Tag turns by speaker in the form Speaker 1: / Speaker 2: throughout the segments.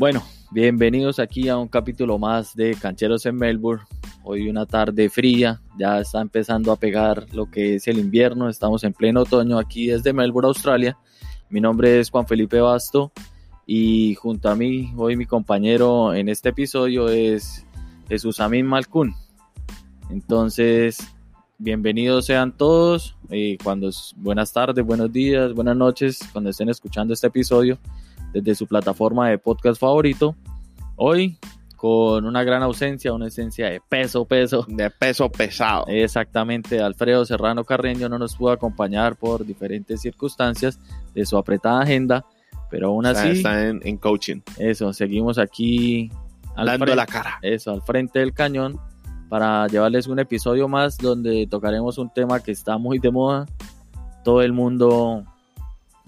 Speaker 1: Bueno, bienvenidos aquí a un capítulo más de Cancheros en Melbourne. Hoy una tarde fría, ya está empezando a pegar lo que es el invierno, estamos en pleno otoño aquí desde Melbourne, Australia. Mi nombre es Juan Felipe Basto y junto a mí hoy mi compañero en este episodio es Jesús Amin Malcún. Entonces, bienvenidos sean todos. Y cuando buenas tardes, buenos días, buenas noches, cuando estén escuchando este episodio desde su plataforma de podcast favorito. Hoy con una gran ausencia, una esencia de peso, peso.
Speaker 2: De peso pesado.
Speaker 1: Exactamente, Alfredo Serrano Carreño no nos pudo acompañar por diferentes circunstancias de su apretada agenda, pero aún así...
Speaker 2: Está, en, coaching.
Speaker 1: Eso, seguimos aquí...
Speaker 2: Al Dando la cara.
Speaker 1: Eso, al frente del cañón para llevarles un episodio más donde tocaremos un tema que está muy de moda. Todo el mundo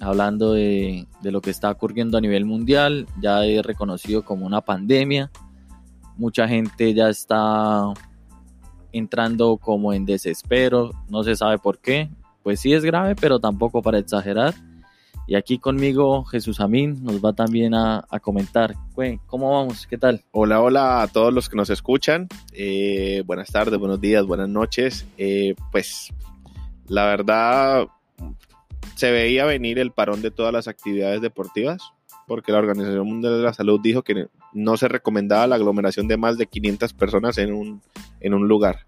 Speaker 1: hablando de, lo que está ocurriendo a nivel mundial, ya es reconocido como una pandemia. Mucha gente ya está entrando como en desespero, no se sabe por qué. Pues sí es grave, pero tampoco para exagerar. Y aquí conmigo Jesús Amín nos va también a, comentar. ¿Cómo vamos? ¿Qué tal?
Speaker 2: Hola, hola a todos los que nos escuchan. Eh, buenas tardes, buenos días, buenas noches. Eh, pues la verdad se veía venir el parón de todas las actividades deportivas porque la Organización Mundial de la Salud dijo que no se recomendaba la aglomeración de más de 500 personas en un, en un lugar.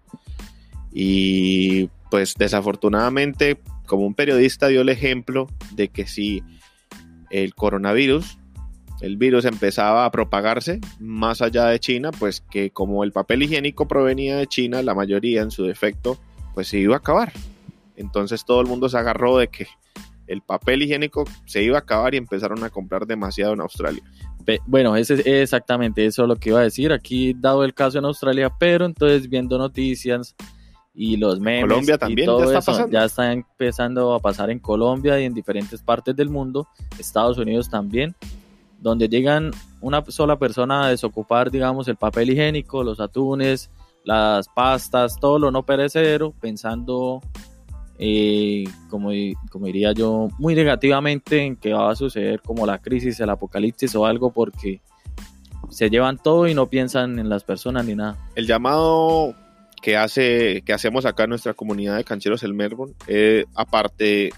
Speaker 2: Y pues desafortunadamente como un periodista dio el ejemplo de que si el coronavirus, el virus empezaba a propagarse más allá de China, pues que como el papel higiénico provenía de China, la mayoría en su defecto, pues se iba a acabar. Entonces todo el mundo se agarró de que el papel higiénico se iba a acabar y empezaron a comprar demasiado en Australia.
Speaker 1: Bueno, ese, es exactamente eso es lo que iba a decir. Aquí, dado el caso en Australia, pero entonces viendo noticias, y los memes
Speaker 2: Colombia también
Speaker 1: todo
Speaker 2: ya,
Speaker 1: está
Speaker 2: eso
Speaker 1: ya está empezando a pasar en Colombia y en diferentes partes del mundo, Estados Unidos también, donde llegan una sola persona a desocupar, digamos, el papel higiénico, los atunes, las pastas, todo lo no perecedero, pensando, eh, como, como diría yo, muy negativamente en que va a suceder como la crisis, el apocalipsis o algo, porque se llevan todo y no piensan en las personas ni nada.
Speaker 2: El llamado que, hace, que hacemos acá en nuestra comunidad de cancheros el Melbourne, eh, aparte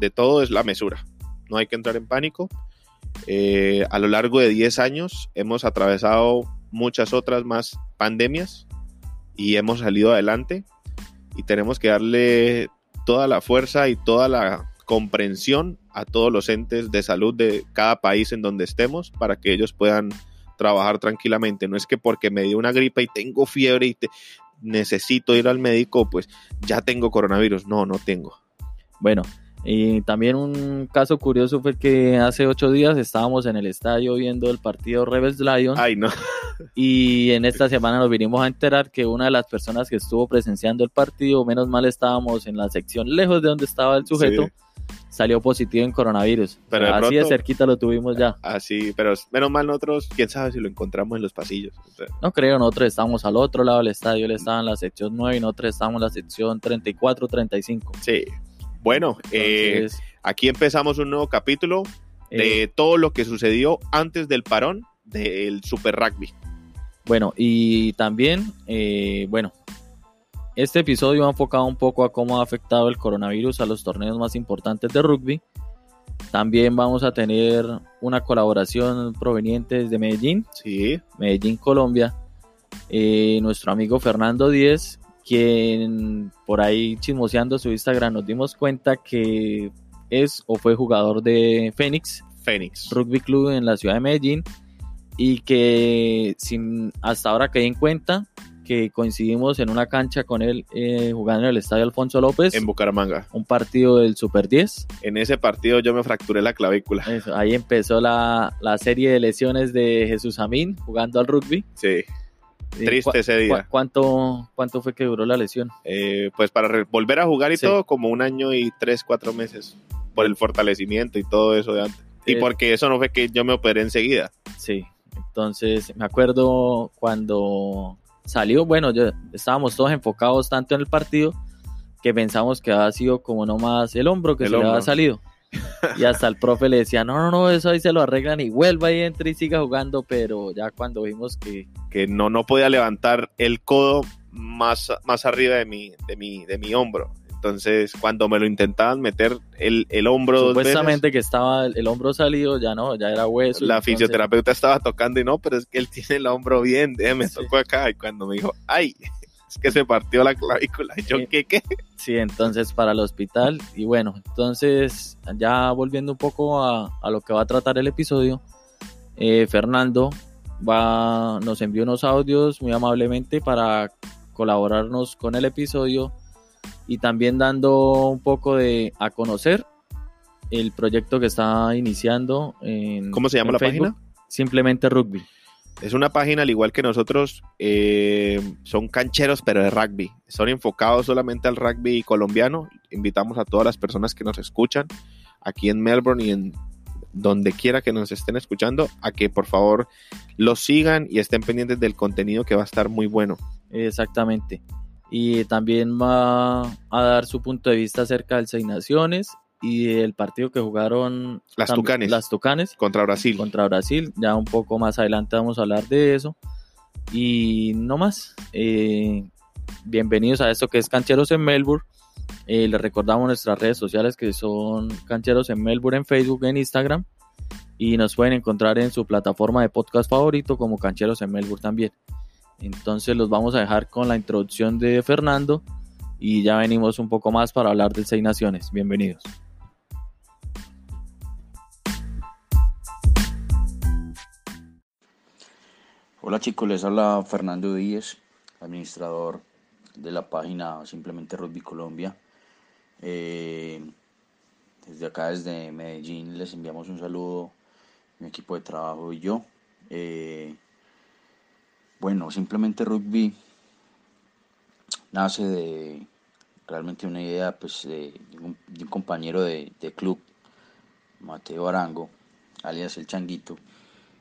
Speaker 2: de todo, es la mesura. No hay que entrar en pánico. Eh, a lo largo de 10 años hemos atravesado muchas otras más pandemias y hemos salido adelante y tenemos que darle toda la fuerza y toda la comprensión a todos los entes de salud de cada país en donde estemos para que ellos puedan trabajar tranquilamente. No es que porque me dio una gripa y tengo fiebre y te, necesito ir al médico, pues ya tengo coronavirus. No, no tengo.
Speaker 1: Bueno, y también un caso curioso fue que hace ocho días estábamos en el estadio viendo el partido Rebels Lions.
Speaker 2: Ay, no.
Speaker 1: Y en esta semana nos vinimos a enterar que una de las personas que estuvo presenciando el partido, menos mal estábamos en la sección lejos de donde estaba el sujeto salió positivo en coronavirus. Pero así de cerquita lo tuvimos ya.
Speaker 2: Así, pero menos mal nosotros, quién sabe si lo encontramos en los pasillos.
Speaker 1: no creo, nosotros estamos al otro lado del estadio, él estaba en la sección 9 y nosotros estamos en la sección 34, 35.
Speaker 2: Sí. Bueno, eh, aquí empezamos un nuevo capítulo de eh, todo lo que sucedió antes del parón del Super Rugby.
Speaker 1: Bueno, y también, eh, bueno, este episodio ha enfocado un poco a cómo ha afectado el coronavirus a los torneos más importantes de rugby. También vamos a tener una colaboración proveniente de Medellín,
Speaker 2: sí.
Speaker 1: Medellín, Colombia. Eh, nuestro amigo Fernando Díez, quien por ahí chismoseando su Instagram nos dimos cuenta que es o fue jugador de Fénix,
Speaker 2: Fénix
Speaker 1: Rugby Club en la ciudad de Medellín y que sin hasta ahora caí en cuenta que coincidimos en una cancha con él eh, jugando en el estadio Alfonso López.
Speaker 2: En Bucaramanga.
Speaker 1: Un partido del Super 10.
Speaker 2: En ese partido yo me fracturé la clavícula.
Speaker 1: ahí empezó la, serie de lesiones de Jesús Amín jugando al rugby.
Speaker 2: Sí. Triste ese día.
Speaker 1: cuánto, ¿Cuánto fue que duró la lesión?
Speaker 2: Eh, pues para volver a jugar y todo, como un año y tres, cuatro meses. Por el fortalecimiento y todo eso de antes. Y eh, porque eso no fue que yo me operé enseguida.
Speaker 1: Sí. Entonces, me acuerdo cuando salió, bueno, yo, estábamos todos enfocados tanto en el partido que pensamos que había sido como nomás el hombro que se le había salido. Y hasta el profe le decía, no, no, no, eso ahí se lo arreglan y vuelva y entre y siga jugando, pero ya cuando vimos que...
Speaker 2: Que no, no podía levantar el codo más, más arriba de mi, de, mi, de mi hombro. Entonces, cuando me lo intentaban meter el, el hombro
Speaker 1: Supuestamente que estaba el, hombro salido, ya no, ya era hueso.
Speaker 2: La fisioterapeuta estaba tocando y no, pero es que él tiene el hombro bien, me tocó acá. Y cuando me dijo, ay, es que se partió la clavícula. Y yo, ¿qué, qué?
Speaker 1: Sí, entonces para el hospital. Y bueno, entonces ya volviendo un poco a, a lo que va a tratar el episodio, eh, Fernando va, nos envió unos audios muy amablemente para colaborarnos con el episodio y también dando un poco de a conocer el proyecto que está iniciando. En,
Speaker 2: ¿Cómo se llama la página?
Speaker 1: Simplemente Rugby.
Speaker 2: Es una página al igual que nosotros, eh, son cancheros pero de rugby. Son enfocados solamente al rugby colombiano. Invitamos a todas las personas que nos escuchan aquí en Melbourne y en donde quiera que nos estén escuchando a que por favor los sigan y estén pendientes del contenido que va a estar muy bueno.
Speaker 1: Exactamente. Y también va a dar su punto de vista acerca del Seis Naciones y el partido que jugaron
Speaker 2: las Tucanes.
Speaker 1: las Tucanes
Speaker 2: contra Brasil.
Speaker 1: Contra Brasil. Ya un poco más adelante vamos a hablar de eso. Y no más. Eh, bienvenidos a esto que es Cancheros en Melbourne. Eh, les recordamos nuestras redes sociales que son Cancheros en Melbourne en Facebook, en Instagram. Y nos pueden encontrar en su plataforma de podcast favorito como Cancheros en Melbourne también. Entonces los vamos a dejar con la introducción de Fernando y ya venimos un poco más para hablar del Seis Naciones. Bienvenidos.
Speaker 3: Hola chicos, les habla Fernando Díez, administrador de la página Simplemente Rugby Colombia. Eh, desde acá, desde Medellín, les enviamos un saludo, mi equipo de trabajo y yo. Eh, bueno, Simplemente Rugby nace de realmente una idea pues, de, un, compañero de, club, Mateo Arango, alias El Changuito,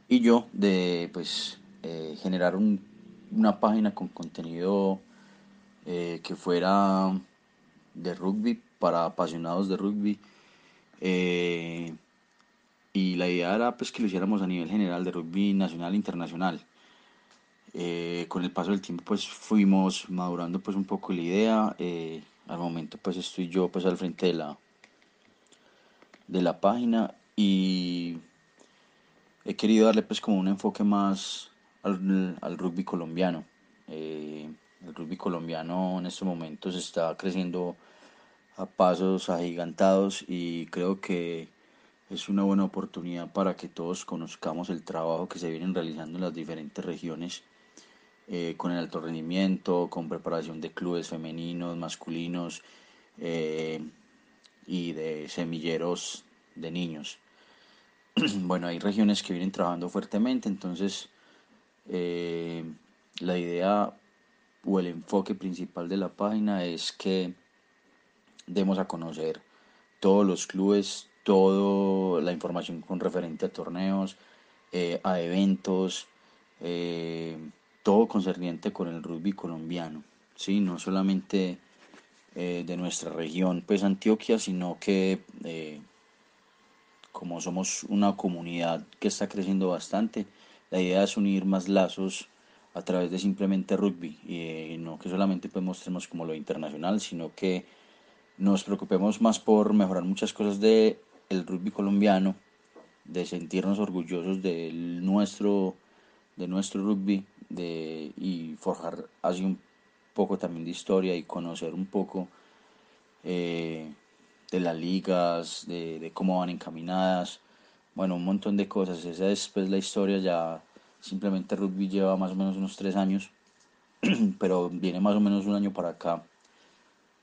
Speaker 3: y yo de pues eh, generar una página con contenido eh, que fuera de rugby para apasionados de rugby. Eh, y la idea era pues que lo hiciéramos a nivel general de rugby nacional e internacional. con el paso del tiempo pues fuimos madurando pues un poco la idea. al momento pues estoy yo pues al frente de la, de la página y he querido darle pues como un enfoque más al, rugby colombiano. Eh, el rugby colombiano en estos momentos está creciendo a pasos agigantados y creo que es una buena oportunidad para que todos conozcamos el trabajo que se vienen realizando en las diferentes regiones eh, con el alto rendimiento, con preparación de clubes femeninos, masculinos eh, y de semilleros de niños. bueno, hay regiones que vienen trabajando fuertemente, entonces eh, la idea o el enfoque principal de la página es que demos a conocer todos los clubes, toda la información con referente a torneos, eh, a eventos, eh, todo concerniente con el rugby colombiano, ¿sí? no solamente de nuestra región, pues Antioquia, sino que como somos una comunidad que está creciendo bastante, la idea es unir más lazos a través de simplemente rugby y eh, no que solamente pues mostremos como lo internacional, sino que nos preocupemos más por mejorar muchas cosas de el rugby colombiano, de sentirnos orgullosos de nuestro de nuestro rugby de, y forjar así un poco también de historia y conocer un poco eh, de las ligas, de, de, cómo van encaminadas, bueno, un montón de cosas. Esa es pues la historia ya, simplemente rugby lleva más o menos unos tres años, pero viene más o menos un año para acá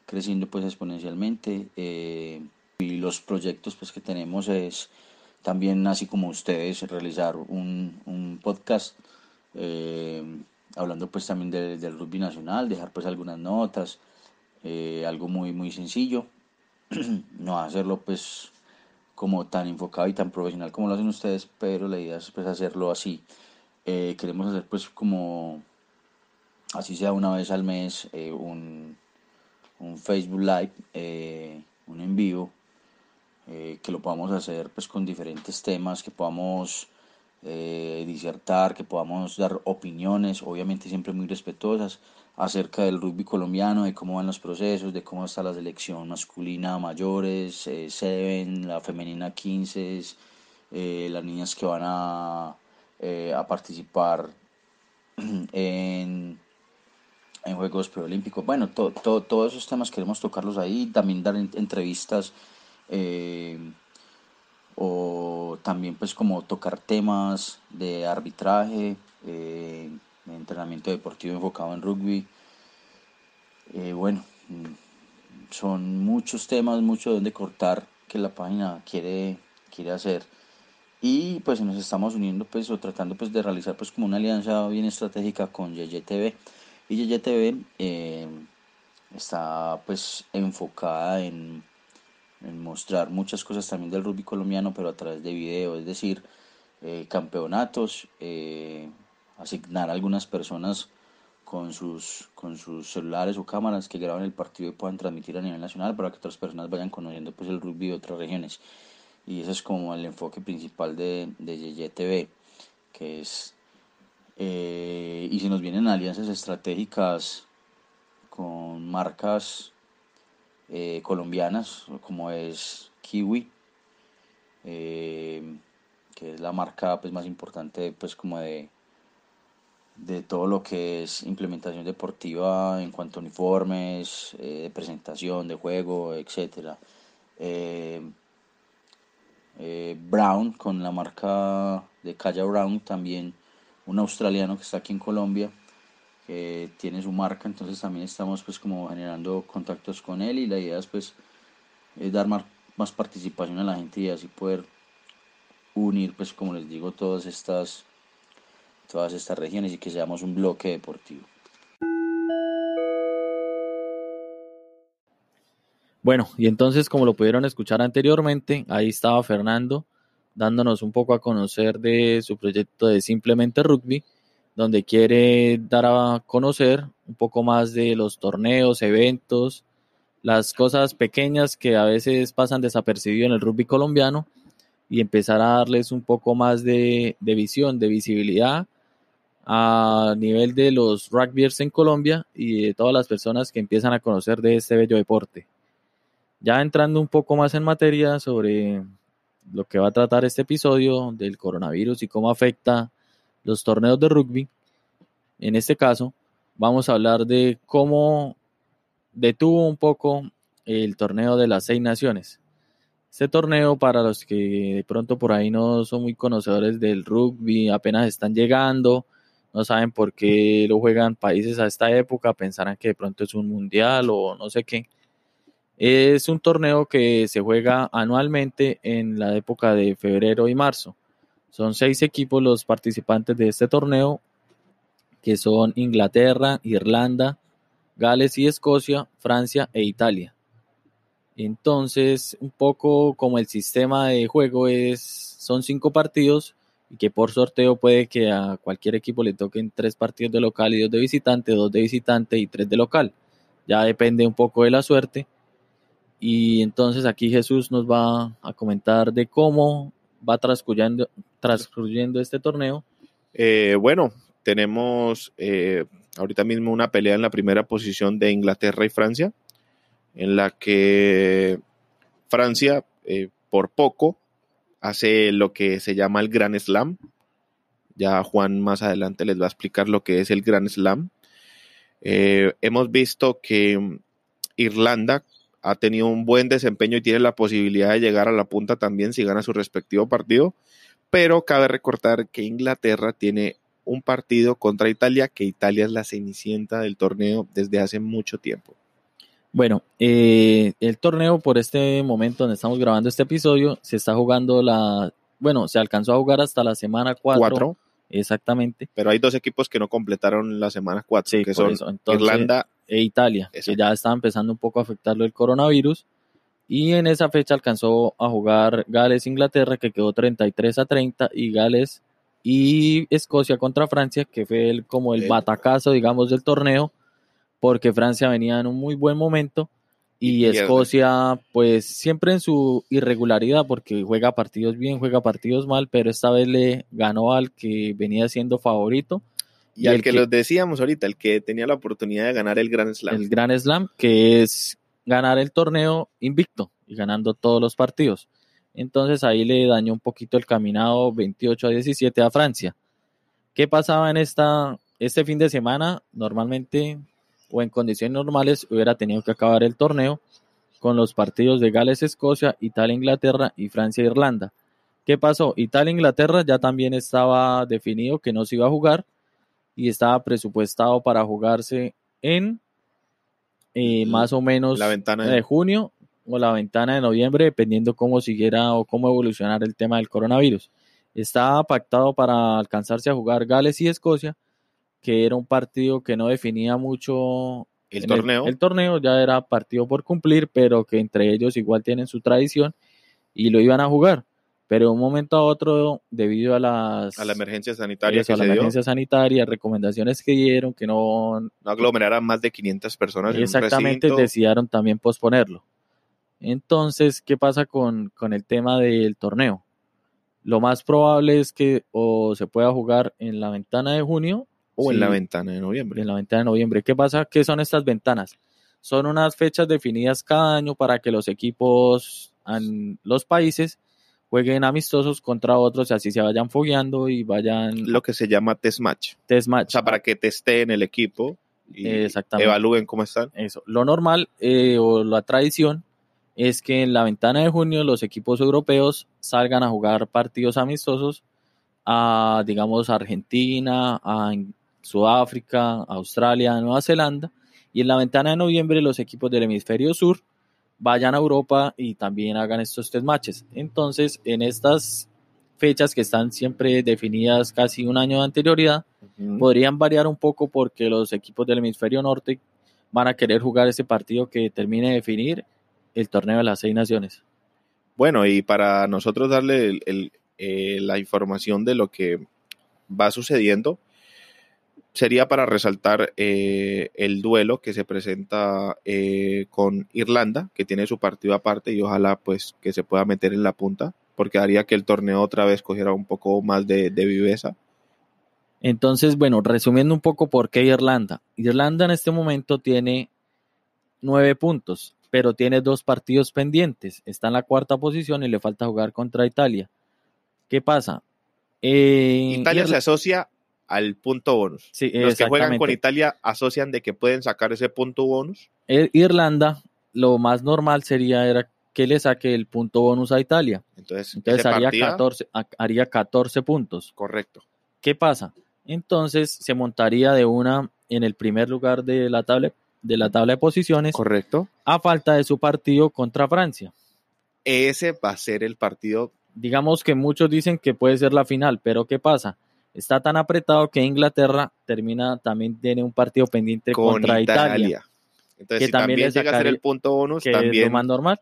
Speaker 3: creciendo pues exponencialmente. Eh, y los proyectos pues que tenemos es también así como ustedes realizar un, un podcast eh, hablando pues también del rugby nacional, dejar pues algunas notas, eh, algo muy muy sencillo, no hacerlo pues como tan enfocado y tan profesional como lo hacen ustedes, pero la idea es pues hacerlo así. Eh, queremos hacer pues como, así sea una vez al mes, eh, un, un, Facebook Live, eh, un en vivo, que lo podamos hacer pues con diferentes temas, que podamos disertar, que podamos dar opiniones, obviamente siempre muy respetuosas, acerca del rugby colombiano, de cómo van los procesos, de cómo está la selección masculina mayores, eh, Seven, la femenina 15, eh, las niñas que van a, eh, a participar en, en Juegos Preolímpicos. Bueno, todos esos temas queremos tocarlos ahí, también dar entrevistas o también pues como tocar temas de arbitraje, entrenamiento deportivo enfocado en rugby. Eh, bueno, son muchos temas, mucho donde cortar que la página quiere, quiere hacer. Y pues nos estamos uniendo pues o tratando pues de realizar pues como una alianza bien estratégica con YYTV. Y YYTV eh, está pues enfocada en, mostrar muchas cosas también del rugby colombiano, pero a través de video, es decir, eh, campeonatos, asignar a algunas personas con sus, con sus celulares o cámaras que graben el partido y puedan transmitir a nivel nacional para que otras personas vayan conociendo pues el rugby de otras regiones. Y ese es como el enfoque principal de, de YTV, que es... Eh, y se nos vienen alianzas estratégicas con marcas eh, colombianas como es Kiwi, eh, que es la marca pues, más importante pues como de, de todo lo que es implementación deportiva en cuanto a uniformes, eh, de presentación, de juego, etc. Eh, eh, Brown, con la marca de Calla Brown, también un australiano que está aquí en Colombia, que tiene su marca, entonces también estamos pues como generando contactos con él y la idea es pues dar más, más participación a la gente y así poder unir pues como les digo todas estas todas estas regiones y que seamos un bloque deportivo.
Speaker 1: Bueno, y entonces como lo pudieron escuchar anteriormente, ahí estaba Fernando dándonos un poco a conocer de su proyecto de Simplemente Rugby, donde quiere dar a conocer un poco más de los torneos, eventos, las cosas pequeñas que a veces pasan desapercibido en el rugby colombiano y empezar a darles un poco más de, de visión, de visibilidad a nivel de los rugbyers en Colombia y de todas las personas que empiezan a conocer de este bello deporte. Ya entrando un poco más en materia sobre lo que va a tratar este episodio del coronavirus y cómo afecta los torneos de rugby, en este caso vamos a hablar de cómo detuvo un poco el torneo de las seis naciones. Este torneo, para los que de pronto por ahí no son muy conocedores del rugby, apenas están llegando, no saben por qué lo juegan países a esta época, pensarán que de pronto es un mundial o no sé qué. Es un torneo que se juega anualmente en la época de febrero y marzo. Son seis equipos los participantes de este torneo, que son Inglaterra, Irlanda, Gales y Escocia, Francia e Italia. Entonces, un poco como el sistema de juego es, son cinco partidos y que por sorteo puede que a cualquier equipo le toquen tres partidos de local y dos de visitante, dos de visitante y tres de local. Ya depende un poco de la suerte. Y entonces aquí Jesús nos va a comentar de cómo va transcurriendo, este torneo.
Speaker 2: Eh, bueno, tenemos eh, ahorita mismo una pelea en la primera posición de Inglaterra y Francia, en la que Francia eh, por poco hace lo que se llama el Gran Slam. Ya Juan más adelante les va a explicar lo que es el Gran Slam. Eh, hemos visto que Irlanda ha tenido un buen desempeño y tiene la posibilidad de llegar a la punta también si gana su respectivo partido, pero cabe recordar que Inglaterra tiene un partido contra Italia, que Italia es la cenicienta del torneo desde hace mucho tiempo.
Speaker 1: Bueno, eh, el torneo por este momento donde estamos grabando este episodio se está jugando la, bueno, se alcanzó a jugar hasta la semana 4. Exactamente.
Speaker 2: Pero hay dos equipos que no completaron la semana 4, que son Irlanda
Speaker 1: e Italia, que ya está empezando un poco a afectarlo el coronavirus. Y en esa fecha alcanzó a jugar Gales-Inglaterra, que quedó 33 a 30, y Gales y Escocia contra Francia, que fue el, como el batacazo, digamos, del torneo porque Francia venía en un muy buen momento Y. Escocia, pues siempre en su irregularidad, porque juega partidos bien, juega partidos mal, pero esta vez le ganó al que venía siendo favorito,
Speaker 2: Y al que,
Speaker 1: que-
Speaker 2: los decíamos ahorita, el que tenía la oportunidad de ganar el Grand Slam.
Speaker 1: el Grand Slam, que es ganar el torneo invicto y ganando todos los partidos. Entonces ahí le dañó un poquito el caminado 28 a 17 a Francia. ¿Qué pasaba en esta, este fin de semana? Normalmente o en condiciones normales hubiera tenido que acabar el torneo con los partidos de Gales-Escocia, Italia-Inglaterra y Francia-Irlanda. ¿Qué pasó? Italia-Inglaterra ya también estaba definido que no se iba a jugar y estaba presupuestado para jugarse en eh, más o menos
Speaker 2: La ventana
Speaker 1: de
Speaker 2: de-
Speaker 1: junio o la ventana de noviembre, dependiendo cómo siguiera o cómo evolucionara el tema del coronavirus. Estaba pactado para alcanzarse a jugar Gales y Escocia, que era un partido que no definía mucho
Speaker 2: El torneo.
Speaker 1: El, torneo ya era partido por cumplir, pero que entre ellos igual tienen su tradición y lo iban a jugar. Pero de un momento a otro, debido a las
Speaker 2: a la emergencia sanitaria
Speaker 1: eso,
Speaker 2: que
Speaker 1: a la
Speaker 2: se
Speaker 1: emergencia sanitaria, recomendaciones que dieron, que no
Speaker 2: no aglomeraran más de 500 personas
Speaker 1: exactamente
Speaker 2: en un recinto.
Speaker 1: decidieron también posponerlo. Entonces, ¿qué pasa con, con el tema del torneo? Lo más probable es que o se pueda jugar en la ventana de junio
Speaker 2: o en la ventana de noviembre.
Speaker 1: en la ventana de noviembre. ¿Qué pasa? ¿Qué son estas ventanas? Son unas fechas definidas cada año para que los equipos, an- los países, jueguen amistosos contra otros y así se vayan fogueando y vayan
Speaker 2: Lo que se llama test match.
Speaker 1: test match.
Speaker 2: O sea, para que testeen el equipo y
Speaker 1: Exactamente.
Speaker 2: evalúen cómo están.
Speaker 1: Eso. Lo normal eh, o la tradición es que en la ventana de junio los equipos europeos salgan a jugar partidos amistosos a, digamos, Argentina, a Sudáfrica, Australia, Nueva Zelanda. Y en la ventana de noviembre los equipos del hemisferio sur vayan a Europa y también hagan estos test matches. Entonces, en estas fechas que están siempre definidas casi un año de anterioridad, podrían variar un poco porque los equipos del hemisferio norte van a querer jugar ese partido que termine de definir el torneo de las seis naciones.
Speaker 2: Bueno, y para nosotros darle el- el, eh, la información de lo que va sucediendo, sería para resaltar eh, el duelo que se presenta eh, con Irlanda, que tiene su partido aparte y ojalá pues que se pueda meter en la punta, porque haría que el torneo otra vez cogiera un poco más de, de viveza.
Speaker 1: Entonces, bueno, resumiendo un poco por qué Irlanda. Irlanda en este momento tiene nueve puntos, pero tiene dos partidos pendientes. Está en la cuarta posición y le falta jugar contra Italia. ¿Qué pasa? Eh,
Speaker 2: Italia
Speaker 1: Irla-
Speaker 2: se asocia al punto bonus.
Speaker 1: Sí,
Speaker 2: Los que juegan con. Italia asocian de que pueden sacar ese punto bonus.
Speaker 1: Eh, Irlanda, lo más normal sería era que le saque el punto bonus a Italia.
Speaker 2: Entonces,
Speaker 1: haría
Speaker 2: partida-
Speaker 1: 14, ha- haría 14 puntos.
Speaker 2: Correcto.
Speaker 1: ¿Qué pasa? Entonces se montaría de una en el primer lugar de la tabla de la tabla de posiciones
Speaker 2: Correcto.
Speaker 1: a falta de su partido contra Francia.
Speaker 2: Ese va a ser el partido
Speaker 1: Digamos que muchos dicen que puede ser la final, pero ¿qué pasa? Está tan apretado que Inglaterra termina también tiene un partido pendiente
Speaker 2: con
Speaker 1: contra
Speaker 2: Italia.
Speaker 1: Italia,
Speaker 2: Entonces,
Speaker 1: Que
Speaker 2: si
Speaker 1: también
Speaker 2: también,
Speaker 1: le
Speaker 2: llega a ser el punto bonus,
Speaker 1: que es lo más normal.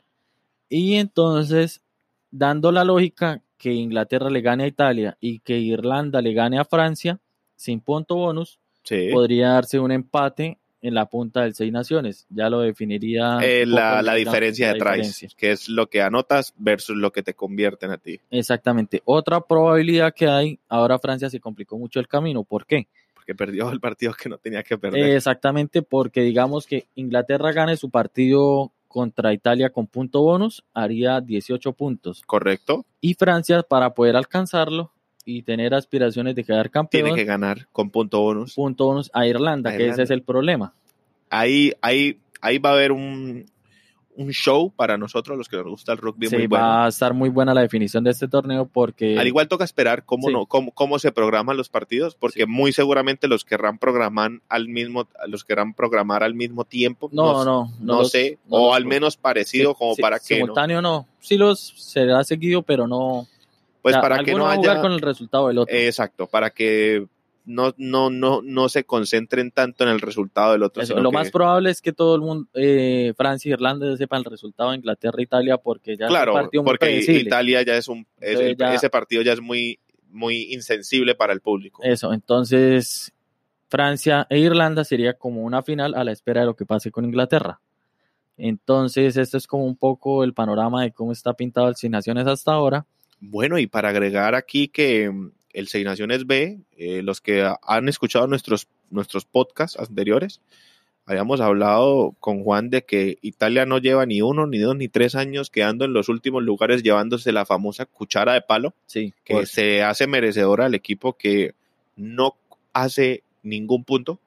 Speaker 1: Y entonces, dando la lógica que Inglaterra le gane a Italia y que Irlanda le gane a Francia sin punto bonus,
Speaker 2: sí.
Speaker 1: podría darse un empate en la punta del Seis Naciones. Ya lo definiría
Speaker 2: Eh, la, la diferencia de tries, que es lo que anotas versus lo que te convierten a ti.
Speaker 1: Exactamente. Otra probabilidad que hay, ahora Francia se complicó mucho el camino. ¿Por qué?
Speaker 2: Porque perdió el partido que no tenía que perder.
Speaker 1: Exactamente porque digamos que Inglaterra gane su partido contra Italia con punto bonus, haría 18 puntos.
Speaker 2: Correcto.
Speaker 1: Y Francia, para poder alcanzarlo y tener aspiraciones de quedar campeón,
Speaker 2: Tiene que ganar con punto bonus.
Speaker 1: punto bonus a Irlanda,
Speaker 2: A
Speaker 1: que
Speaker 2: Irlanda.
Speaker 1: ese es el problema.
Speaker 2: Ahí, ahí, ahí va a haber un, un show para nosotros, los que nos gusta el rugby
Speaker 1: Sí,
Speaker 2: muy bueno.
Speaker 1: va a estar muy buena la definición de este torneo porque
Speaker 2: Al igual toca esperar cómo,
Speaker 1: Sí.
Speaker 2: no, cómo, cómo se programan los partidos, porque
Speaker 1: Sí.
Speaker 2: muy seguramente los querrán programar al mismo, los querrán programar al mismo tiempo.
Speaker 1: no, no,
Speaker 2: no,
Speaker 1: los-
Speaker 2: sé,
Speaker 1: no
Speaker 2: o al menos parecido,
Speaker 1: sí,
Speaker 2: como para que no,
Speaker 1: simultáneo no. Sí los será seguido, pero no.
Speaker 2: Pues
Speaker 1: o sea,
Speaker 2: para que no
Speaker 1: jugar con el resultado del otro.
Speaker 2: exacto, para que no, no, no, no se concentren tanto en el resultado del otro.
Speaker 1: Eso, lo
Speaker 2: que-
Speaker 1: más probable es que todo el mundo, eh, Francia y Irlanda, sepan el resultado de Inglaterra e Italia porque ya es
Speaker 2: claro,
Speaker 1: un partido
Speaker 2: porque. Italia ya es un, es-
Speaker 1: Entonces ya-
Speaker 2: ese partido ya es muy, muy insensible para el público.
Speaker 1: Eso, entonces Francia e Irlanda sería como una final a la espera de lo que pase con Inglaterra. Entonces, esto es como un poco el panorama de cómo está pintado el Seis Naciones hasta ahora.
Speaker 2: Bueno, y para agregar aquí que mm, el Seis Naciones B, eh, los que han escuchado nuestros, nuestros podcasts anteriores, habíamos hablado con Juan de que Italia no lleva ni uno, ni dos, ni tres años quedando en los últimos lugares llevándose la famosa cuchara de palo,
Speaker 1: Sí,
Speaker 2: que se hace merecedora al equipo que no hace ningún punto,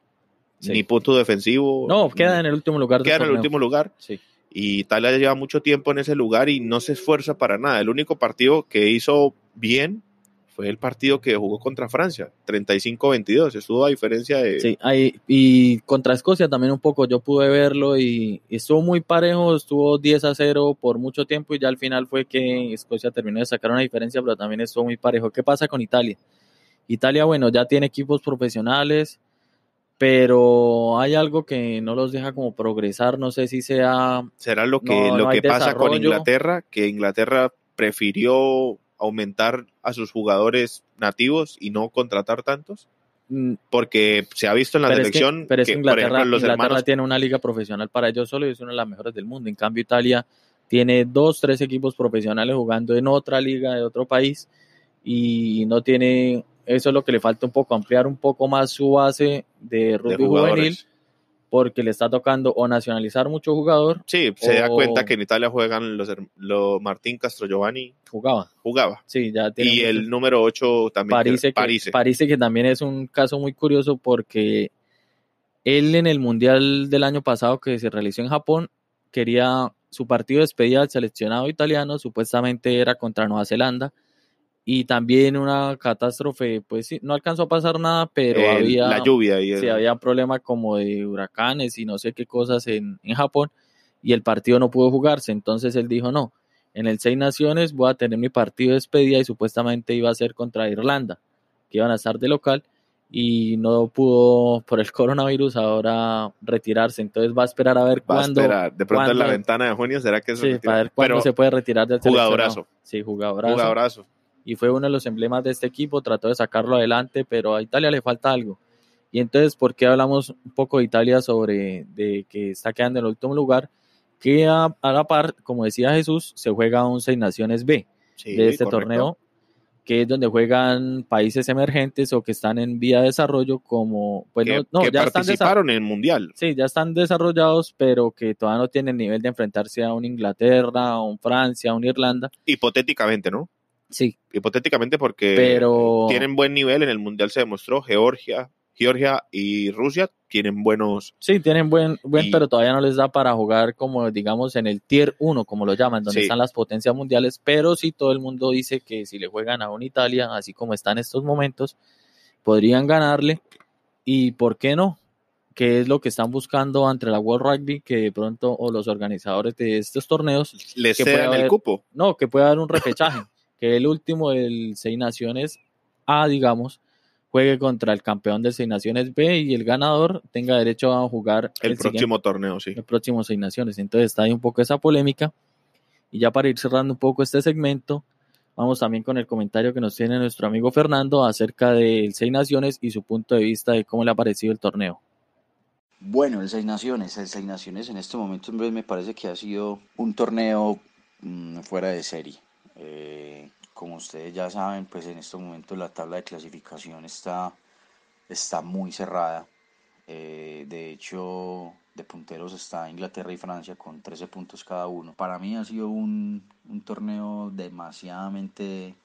Speaker 1: Sí.
Speaker 2: ni punto defensivo.
Speaker 1: no, queda en el último lugar
Speaker 2: queda en el último lugar.
Speaker 1: Sí.
Speaker 2: Y Italia lleva mucho tiempo en ese lugar y no se esfuerza para nada. El único partido que hizo bien fue el partido que jugó contra Francia, 35-22. Estuvo a diferencia de...
Speaker 1: Sí, ahí, y contra Escocia también un poco, yo pude verlo y, y estuvo muy parejo, estuvo 10 a 0 por mucho tiempo y ya al final fue que Escocia terminó de sacar una diferencia, pero también estuvo muy parejo. ¿Qué pasa con Italia? Italia, bueno, ya tiene equipos profesionales, pero hay algo que no los deja como progresar, no sé si sea
Speaker 2: Será lo que,
Speaker 1: No,
Speaker 2: lo
Speaker 1: no
Speaker 2: que pasa con. Inglaterra, que Inglaterra prefirió aumentar a sus jugadores nativos y no contratar tantos,
Speaker 1: mm,
Speaker 2: porque se ha visto en la
Speaker 1: pero es que-
Speaker 2: selección
Speaker 1: pero es que
Speaker 2: que, por
Speaker 1: Inglaterra,
Speaker 2: ejemplo, los
Speaker 1: Inglaterra
Speaker 2: hermanos
Speaker 1: tiene una liga profesional para ellos solo y es una de las mejores del mundo. En cambio, Italia tiene dos, tres equipos profesionales jugando en otra liga de otro país y no tiene, eso es lo que le falta un poco, ampliar un poco más su base de
Speaker 2: de
Speaker 1: rugby juvenil porque le está tocando o nacionalizar mucho jugador,
Speaker 2: Sí, se da cuenta que en Italia juegan los, los Martín Castro Giovanni,
Speaker 1: jugaba.
Speaker 2: jugaba.
Speaker 1: Sí, ya tiene
Speaker 2: Y el número 8 también.
Speaker 1: Parise, que,
Speaker 2: Parise.
Speaker 1: Parise, que también es un caso muy curioso porque él en el Mundial del año pasado que se realizó en Japón quería su partido de despedida al seleccionado italiano, supuestamente era contra Nueva Zelanda y también una catástrofe, pues sí, no alcanzó a pasar nada, pero había,
Speaker 2: la lluvia y el-
Speaker 1: sí, había problema como de huracanes y no sé qué cosas en, en Japón y el partido no pudo jugarse, entonces él dijo no, en el Seis Naciones voy a tener mi partido de despedida y supuestamente iba a ser contra Irlanda, que iban a estar de local y no pudo por el coronavirus ahora retirarse, entonces va a esperar a ver
Speaker 2: va a
Speaker 1: cuándo,
Speaker 2: esperar. De pronto en la ventana de junio será que se
Speaker 1: sí, para ver cuándo
Speaker 2: Pero
Speaker 1: se puede retirar del
Speaker 2: jugadorazo.
Speaker 1: Sí, jugadorazo
Speaker 2: jugadorazo.
Speaker 1: Y fue uno de los emblemas de este equipo, trató de sacarlo adelante, pero a Italia le falta algo. Y entonces, ¿por qué hablamos un poco de Italia sobre de que está quedando en el último lugar? Que a, a la par, como decía Jesús, se juega un Seis Naciones B
Speaker 2: Sí,
Speaker 1: de este
Speaker 2: correcto.
Speaker 1: torneo, que es donde juegan países emergentes o que están en vía de desarrollo, como, pues
Speaker 2: que,
Speaker 1: no, no,
Speaker 2: que
Speaker 1: ya están
Speaker 2: participaron en el mundial.
Speaker 1: Sí, ya están desarrollados, pero que todavía no tienen nivel de enfrentarse a un Inglaterra, a un Francia, a un Irlanda.
Speaker 2: Hipotéticamente, ¿no?
Speaker 1: Sí,
Speaker 2: Hipotéticamente porque
Speaker 1: pero
Speaker 2: tienen buen nivel en el mundial se demostró Georgia, Georgia y Rusia tienen buenos
Speaker 1: Sí, tienen buen, buen
Speaker 2: Y-
Speaker 1: pero todavía no les da para jugar como, digamos, en el tier 1, como lo llaman, donde
Speaker 2: Sí.
Speaker 1: están las potencias mundiales, pero sí todo el mundo dice que si le juegan a un Italia, así como está en estos momentos, podrían ganarle, y ¿por qué no? ¿Qué es lo que están buscando entre la World Rugby, que de pronto, o los organizadores de estos torneos,
Speaker 2: les
Speaker 1: que
Speaker 2: cedan el cupo.
Speaker 1: no, que pueda haber un repechaje, que el último del Seis Naciones A, digamos, juegue contra el campeón del Seis Naciones B y el ganador tenga derecho a jugar
Speaker 2: El, próximo torneo, sí.
Speaker 1: el próximo Seis Naciones. Entonces está ahí un poco esa polémica. Y ya para ir cerrando un poco este segmento, vamos también con el comentario que nos tiene nuestro amigo Fernando acerca del Seis Naciones y su punto de vista de cómo le ha parecido el torneo.
Speaker 3: Bueno, el Seis Naciones, el Seis Naciones en este momento en vez me parece que ha sido un torneo mm, fuera de serie. Eh, como ustedes ya saben, pues en este momento la tabla de clasificación está, está muy cerrada. Eh, de hecho, de punteros está Inglaterra y Francia con 13 puntos cada uno. Para mí ha sido un, un torneo demasiadamente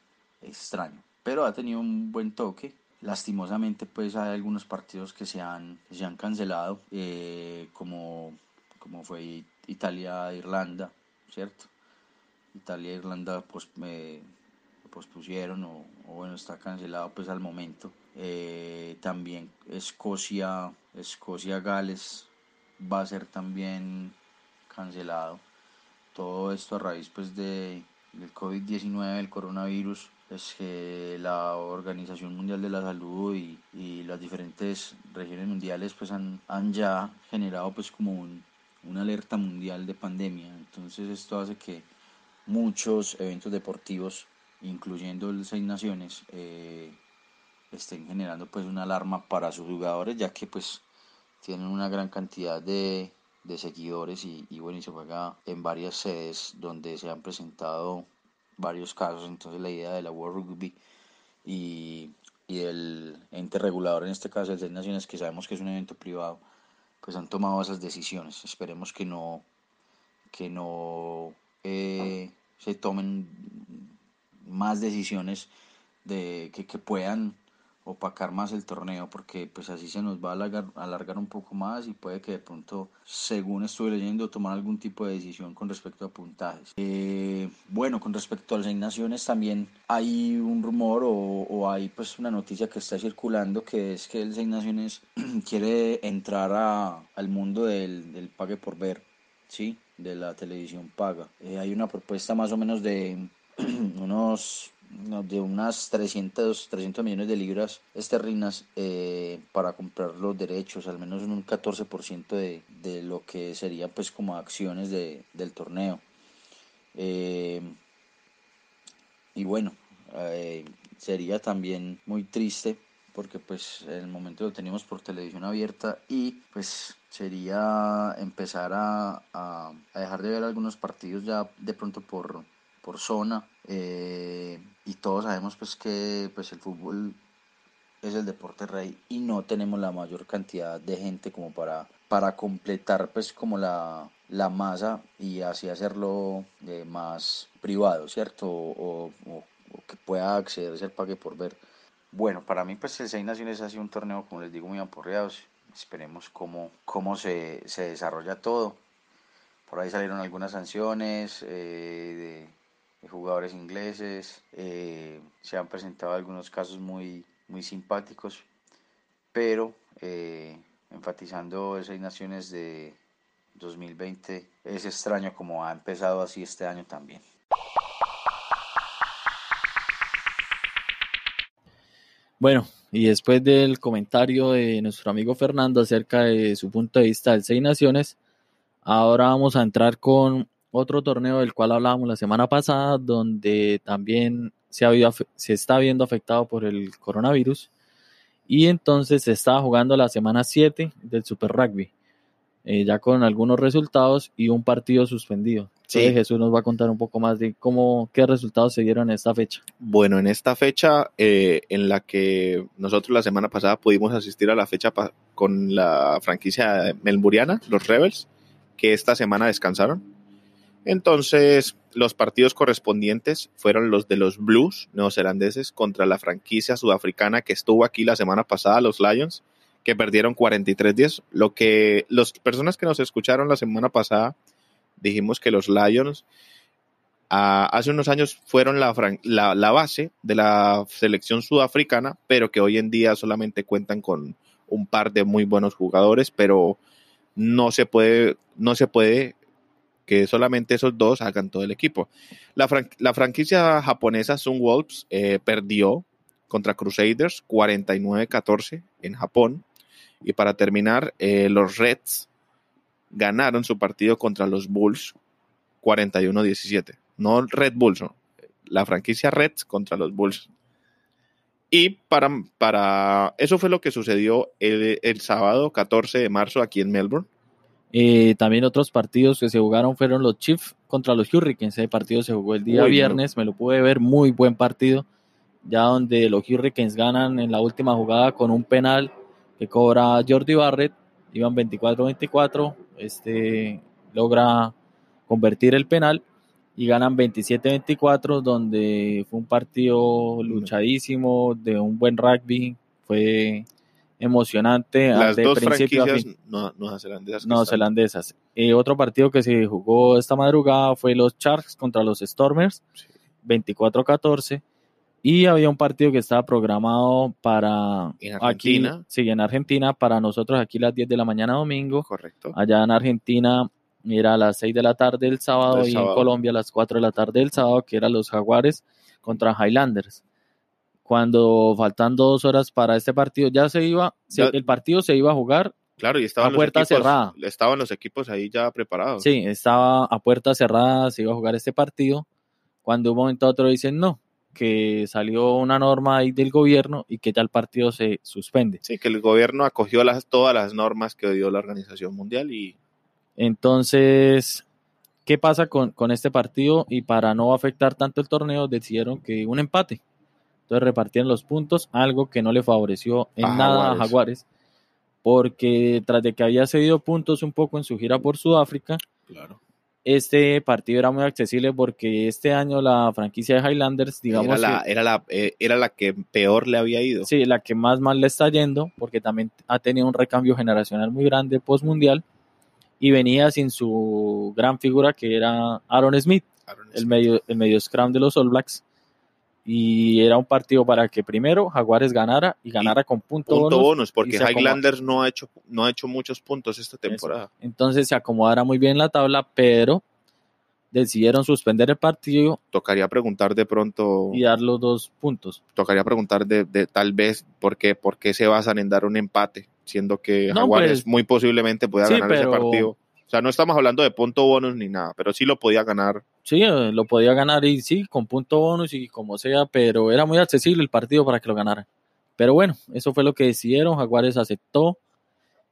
Speaker 3: extraño, pero ha tenido un buen toque. Lastimosamente, pues hay algunos partidos que se han, se han cancelado, eh, como, como fue Italia-Irlanda, ¿cierto? Italia-Irlanda pues, me pospusieron o, o bueno, está cancelado pues al momento. Eh, también Escocia, Escocia-Gales va a ser también cancelado. Todo esto a raíz pues de, del COVID-19, el coronavirus, es que la Organización Mundial de la Salud y, y las diferentes regiones mundiales pues han, han ya generado pues como un, una alerta mundial de pandemia. Entonces esto hace que muchos eventos deportivos, incluyendo el Seis Naciones, eh, estén generando pues una alarma para sus jugadores, ya que pues tienen una gran cantidad de, de seguidores y, bueno, y se juega en varias sedes donde se han presentado varios casos. Entonces la idea de la World Rugby y, y el ente regulador, en este caso el Seis Naciones, que sabemos que es un evento privado, pues han tomado esas decisiones. Esperemos que no, que no eh, se tomen más decisiones de que, que puedan opacar más el torneo porque pues así se nos va a alargar, un poco más y puede que de pronto según estuve leyendo tomar algún tipo de decisión con respecto a puntajes. Eh, bueno con respecto a las Naciones también hay un rumor o, o, hay pues una noticia que está circulando que es que el Seis quiere entrar a, al mundo del, del pague por ver sí de la televisión paga eh, hay una propuesta más o menos de unos de unas 300, 300 millones de libras esterlinas eh, para comprar los derechos, al menos un 14% de, de lo que serían pues como acciones de, del torneo. Eh, y bueno, sería también muy triste porque pues en el momento lo teníamos por televisión abierta y pues sería empezar a, a, dejar de ver algunos partidos ya de pronto por, por zona eh, y todos sabemos pues que pues el fútbol es el deporte rey y no tenemos la mayor cantidad de gente como para, para completar pues como la, la masa y así hacerlo de más privado, ¿cierto? O, que pueda acceder al pague por ver. Bueno, para mí pues el Seis Naciones ha sido un torneo, como les digo, muy aporreado. Esperemos cómo, cómo se, se desarrolla todo. Por ahí salieron algunas sanciones eh, de jugadores ingleses, eh, se han presentado algunos casos muy, muy simpáticos, pero eh, enfatizando esas naciones de 2020, es extraño como ha empezado así este año también.
Speaker 1: Bueno, y después del comentario de nuestro amigo Fernando acerca de su punto de vista del Seis Naciones, ahora vamos a entrar con otro torneo del cual hablábamos la semana pasada, donde también se, se está viendo afectado por el coronavirus. Y entonces se estaba jugando la semana 7 del Super Rugby, eh, ya con algunos resultados y un partido suspendido. Sí. Jesús nos va a contar un poco más de cómo, qué resultados se dieron en esta fecha.
Speaker 2: Bueno, en esta fecha eh, en la que nosotros la semana pasada pudimos asistir a la fecha con la franquicia melburiana, los Rebels, que esta semana descansaron entonces, los partidos correspondientes fueron los de los Blues neozelandeses contra la franquicia sudafricana que estuvo aquí la semana pasada, los Lions, que perdieron 43-10. Lo que las personas que nos escucharon la semana pasada dijimos que los Lions ah, hace unos años fueron la, la, la, base de la selección sudafricana, pero que hoy en día solamente cuentan con un par de muy buenos jugadores, pero no se puede, no se puede que solamente esos dos hagan todo el equipo. La, franquicia japonesa Sunwolves eh, perdió contra Crusaders 49-14 en Japón. Y para terminar, eh, los Reds ganaron su partido contra los Bulls 41-17. No Red Bulls, la franquicia Reds contra los Bulls. Y para, para eso fue lo que sucedió el, el sábado 14 de marzo aquí en Melbourne.
Speaker 1: Eh, también otros partidos que se jugaron fueron los Chiefs contra los Hurricanes. Ese partido se jugó el día viernes, me lo pude ver, muy buen partido, ya donde los Hurricanes ganan en la última jugada con un penal que cobra Jordi Barrett, iban 24-24, este logra convertir el penal y ganan 27-24, donde fue un partido luchadísimo, de un buen rugby, fue emocionante.
Speaker 2: Las
Speaker 1: de
Speaker 2: dos
Speaker 1: principio
Speaker 2: franquicias no, neozelandesas.
Speaker 1: neozelandesas. Eh, otro partido que se jugó esta madrugada fue los Sharks contra los Stormers, 24-14. Y había un partido que estaba programado para
Speaker 2: en Argentina.
Speaker 1: Aquí, sí, en Argentina, para nosotros aquí las 10 de la mañana domingo.
Speaker 2: Correcto.
Speaker 1: Allá en Argentina era a las 6 de la tarde el sábado
Speaker 2: El
Speaker 1: y
Speaker 2: sábado.
Speaker 1: en Colombia a las 4 de la tarde el sábado, que eran los Jaguares contra Highlanders. Cuando faltando dos horas para este partido, ya se iba,
Speaker 2: Ya-
Speaker 1: el partido se iba a jugar
Speaker 2: Claro, y estaban
Speaker 1: A puerta
Speaker 2: los equipos,
Speaker 1: cerrada.
Speaker 2: Estaban los equipos ahí ya preparados.
Speaker 1: Sí, estaba a puerta cerrada, se iba a jugar este partido, cuando de un momento a otro dicen no, que salió una norma ahí del gobierno y que ya el partido se suspende.
Speaker 2: Sí, que el gobierno acogió las, todas las normas que dio la Organización Mundial y
Speaker 1: Entonces, ¿qué pasa con, con este partido? Y para no afectar tanto el torneo, decidieron que un empate. Entonces repartieron los puntos, algo que no le favoreció en
Speaker 2: A
Speaker 1: nada
Speaker 2: Jaguares.
Speaker 1: a Jaguares, porque tras de que había cedido puntos un poco en su gira por Sudáfrica,
Speaker 2: Claro.
Speaker 1: Este partido era muy accesible porque este año la franquicia de Highlanders, digamos,
Speaker 2: era, la,
Speaker 1: que-
Speaker 2: era, la, eh, era la que peor le había ido.
Speaker 1: sí, la que más mal le está yendo, porque también ha tenido un recambio generacional muy grande post mundial y venía sin su gran figura que era Aaron Smith,
Speaker 2: Aaron
Speaker 1: el
Speaker 2: Smith.
Speaker 1: medio, el medio scrum de los All Blacks. Y era un partido para que primero Jaguares ganara y ganara con punto,
Speaker 2: punto
Speaker 1: bonus.
Speaker 2: bonus, porque Highlanders no ha hecho no ha hecho muchos puntos esta temporada.
Speaker 1: Entonces se acomodara muy bien la tabla, pero decidieron suspender el partido
Speaker 2: Tocaría preguntar de pronto,
Speaker 1: y dar los dos puntos.
Speaker 2: tocaría preguntar de, de tal vez por qué, por qué se basan en dar un empate, siendo que
Speaker 1: No,
Speaker 2: Jaguares
Speaker 1: pues,
Speaker 2: muy posiblemente pueda
Speaker 1: sí,
Speaker 2: ganar ese partido. O sea, no estamos hablando de punto bonus ni nada, pero sí lo podía ganar.
Speaker 1: Sí, eh, lo podía ganar y sí, con punto bonus y como sea, pero era muy accesible el partido para que lo ganara. Pero bueno, eso fue lo que decidieron, Jaguares aceptó.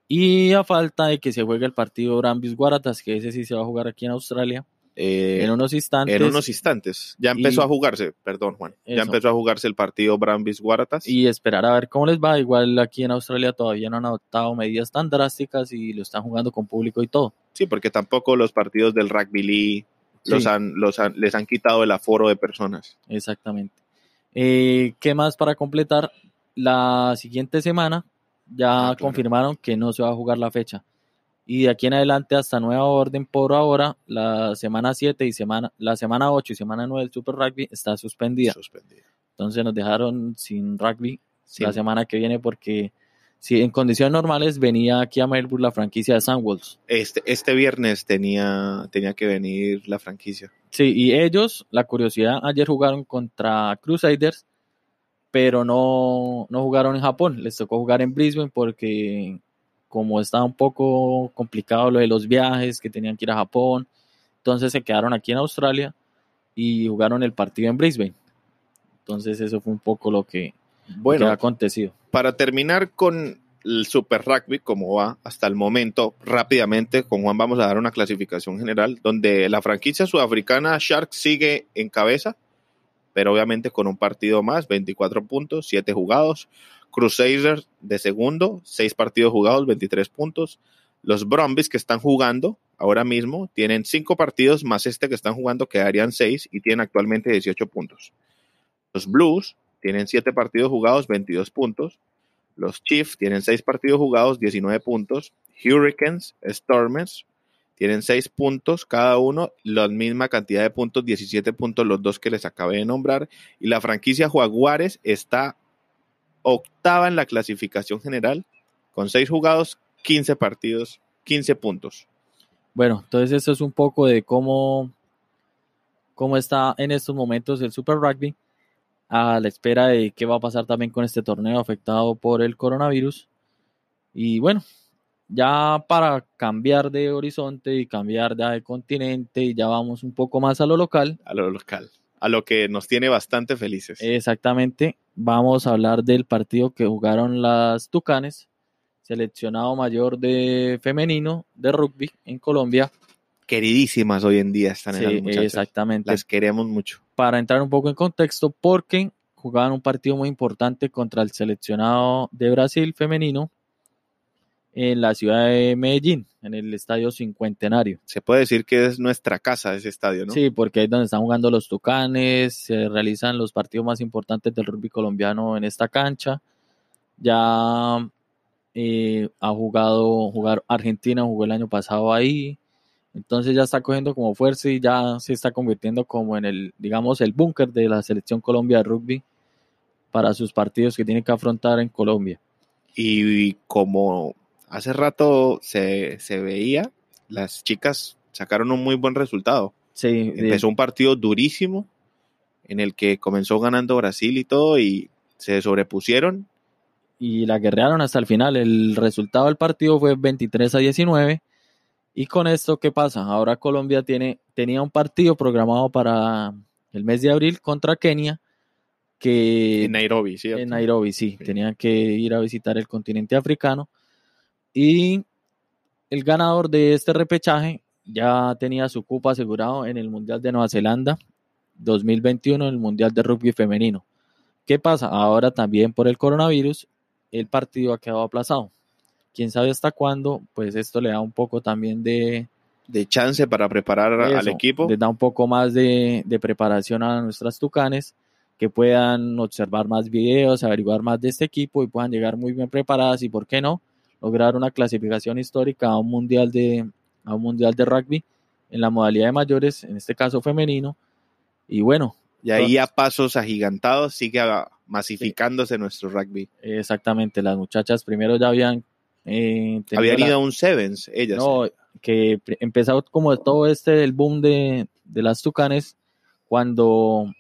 Speaker 1: Y a falta de que se juegue el partido Brambis Guaratas, que ese sí se va a jugar aquí en Australia,
Speaker 2: eh,
Speaker 1: en unos instantes.
Speaker 2: en unos instantes. Ya empezó
Speaker 1: Y-
Speaker 2: a jugarse, perdón Juan, ya
Speaker 1: Eso.
Speaker 2: empezó a jugarse el partido Brambis Guaratas.
Speaker 1: y esperar a ver cómo les va. Igual aquí en Australia todavía no han adoptado medidas tan drásticas y lo están jugando con público y todo.
Speaker 2: Sí, porque tampoco los partidos del rugby league los han, los han- les han quitado el aforo de personas.
Speaker 1: Exactamente. Eh, ¿Qué más para completar? La siguiente semana ya
Speaker 2: Ah, claro.
Speaker 1: confirmaron que no se va a jugar la fecha. Y de aquí en adelante hasta nueva orden por ahora, la semana 7 y semana, la semana 8 y semana 9 del Super Rugby está suspendida.
Speaker 2: Suspendida.
Speaker 1: Entonces nos dejaron sin rugby
Speaker 2: Sí.
Speaker 1: la semana que viene porque si en condiciones normales venía aquí a Melbourne la franquicia de Sandwolves.
Speaker 2: Este, este viernes tenía, tenía que venir la franquicia.
Speaker 1: Sí, y ellos, la curiosidad, ayer jugaron contra Crusaders, pero no, no jugaron en Japón. Les tocó jugar en Brisbane porque como estaba un poco complicado lo de los viajes, que tenían que ir a Japón, entonces se quedaron aquí en Australia y jugaron el partido en Brisbane. Entonces eso fue un poco lo que, que
Speaker 2: Bueno,
Speaker 1: ha acontecido.
Speaker 2: para terminar con el Super Rugby, como va hasta el momento, rápidamente, con Juan vamos a dar una clasificación general, donde la franquicia sudafricana Sharks sigue en cabeza, pero obviamente con un partido más, 24 puntos, 7 jugados. Crusaders de segundo, 6 partidos jugados, 23 puntos. Los Brumbies que están jugando ahora mismo tienen 5 partidos más este que están jugando, quedarían 6 y tienen actualmente 18 puntos. Los Blues tienen 7 partidos jugados, 22 puntos. Los Chiefs tienen 6 partidos jugados, 19 puntos. Hurricanes, Stormers tienen 6 puntos cada uno, la misma cantidad de puntos, 17 puntos los dos que les acabé de nombrar. Y la franquicia Jaguares está octava en la clasificación general, con 6 jugados, 15 partidos, 15 puntos.
Speaker 1: Bueno, entonces eso es un poco de cómo, cómo está en estos momentos el Super Rugby, a la espera de qué va a pasar también con este torneo afectado por el coronavirus. Y bueno, ya para cambiar de horizonte y cambiar de continente, y ya vamos un poco más a lo local.
Speaker 2: A lo local, a lo que nos tiene bastante felices.
Speaker 1: Exactamente, vamos a hablar del partido que jugaron las Tucanes, seleccionado mayor de femenino de rugby en Colombia.
Speaker 2: Queridísimas hoy en día están
Speaker 1: Sí,
Speaker 2: esas muchachas.
Speaker 1: exactamente.
Speaker 2: Las queremos mucho.
Speaker 1: Para entrar un poco en contexto, porque jugaban un partido muy importante contra el seleccionado de Brasil femenino en la ciudad de Medellín, en el Estadio Cincuentenario.
Speaker 2: Se puede decir que es nuestra casa ese estadio, ¿no?
Speaker 1: Sí, porque ahí es donde están jugando los Tucanes, se realizan los partidos más importantes del rugby colombiano en esta cancha. Ya eh, ha jugado, jugar Argentina jugó el año pasado ahí. Entonces ya está cogiendo como fuerza y ya se está convirtiendo como en el, digamos, el búnker de la selección Colombia de rugby para sus partidos que tiene que afrontar en Colombia.
Speaker 2: Y como hace rato se, se veía, las chicas sacaron un muy buen resultado.
Speaker 1: Sí, de-
Speaker 2: Empezó un partido durísimo en el que comenzó ganando Brasil y todo y se sobrepusieron.
Speaker 1: y la guerrearon hasta el final. El resultado del partido fue 23 a 19. Y con esto, ¿qué pasa? Ahora Colombia tiene, tenía un partido programado para el mes de abril contra Kenia, que
Speaker 2: En Nairobi, ¿cierto?
Speaker 1: en Nairobi, sí,
Speaker 2: Sí.
Speaker 1: tenían que ir a visitar el continente africano. Y el ganador de este repechaje ya tenía su cupo asegurado en el Mundial de Nueva Zelanda 2021, el Mundial de Rugby Femenino. ¿Qué pasa? Ahora también por el coronavirus, el partido ha quedado aplazado. Quién sabe hasta cuándo, pues esto le da un poco también de,
Speaker 2: de chance para preparar al equipo.
Speaker 1: Les da un poco más de, de preparación a nuestras tucanes, que puedan observar más videos, averiguar más de este equipo y puedan llegar muy bien preparadas y, ¿por qué no?, lograr una clasificación histórica a un mundial de, a un mundial de rugby en la modalidad de mayores, en este caso femenino. Y bueno.
Speaker 2: Y ahí a pasos agigantados sigue masificándose sí. nuestro rugby.
Speaker 1: Exactamente, las muchachas primero ya habían...
Speaker 2: Eh, habían ido la, a un Sevens, ellas.
Speaker 1: No, que empezó como todo este el boom de, de las tucanes cuando